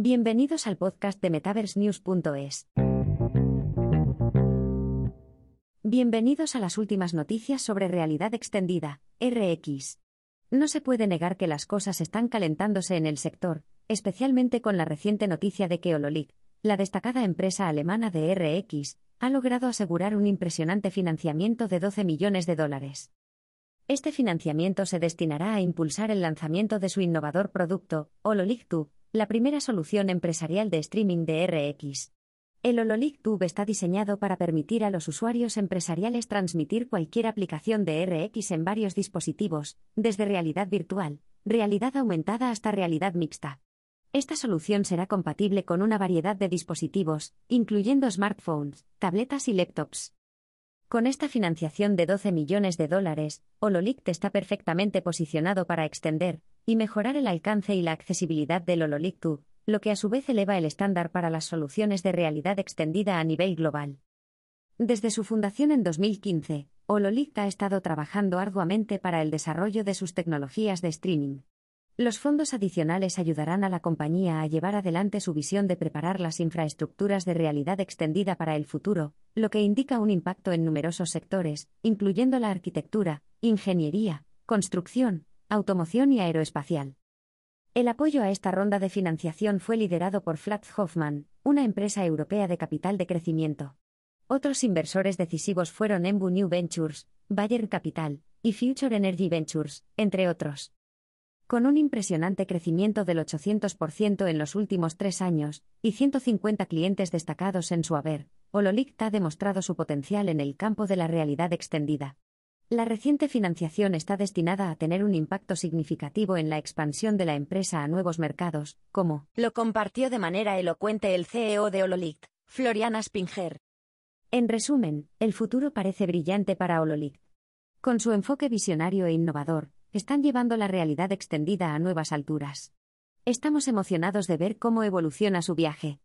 Bienvenidos al podcast de MetaverseNews.es. Bienvenidos a las últimas noticias sobre realidad extendida, RX. No se puede negar que las cosas están calentándose en el sector, especialmente con la reciente noticia de que Hololik, la destacada empresa alemana de RX, ha logrado asegurar un impresionante financiamiento de 12 millones de dólares. Este financiamiento se destinará a impulsar el lanzamiento de su innovador producto, Hololik 2, la primera solución empresarial de streaming de RX. El Hololik Tube está diseñado para permitir a los usuarios empresariales transmitir cualquier aplicación de RX en varios dispositivos, desde realidad virtual, realidad aumentada hasta realidad mixta. Esta solución será compatible con una variedad de dispositivos, incluyendo smartphones, tabletas y laptops. Con esta financiación de 12 millones de dólares, Hololict está perfectamente posicionado para extender, y mejorar el alcance y la accesibilidad del Hololik lo que a su vez eleva el estándar para las soluciones de realidad extendida a nivel global. Desde su fundación en 2015, Hololik ha estado trabajando arduamente para el desarrollo de sus tecnologías de streaming. Los fondos adicionales ayudarán a la compañía a llevar adelante su visión de preparar las infraestructuras de realidad extendida para el futuro, lo que indica un impacto en numerosos sectores, incluyendo la arquitectura, ingeniería, construcción, automoción y aeroespacial. El apoyo a esta ronda de financiación fue liderado por Flat Hoffman, una empresa europea de capital de crecimiento. Otros inversores decisivos fueron Embu New Ventures, Bayer Capital y Future Energy Ventures, entre otros. Con un impresionante crecimiento del 800% en los últimos tres años y 150 clientes destacados en su haber, Hololict ha demostrado su potencial en el campo de la realidad extendida. La reciente financiación está destinada a tener un impacto significativo en la expansión de la empresa a nuevos mercados, como lo compartió de manera elocuente el CEO de Hololict, Floriana Spinger. En resumen, el futuro parece brillante para Hololict. Con su enfoque visionario e innovador, están llevando la realidad extendida a nuevas alturas. Estamos emocionados de ver cómo evoluciona su viaje.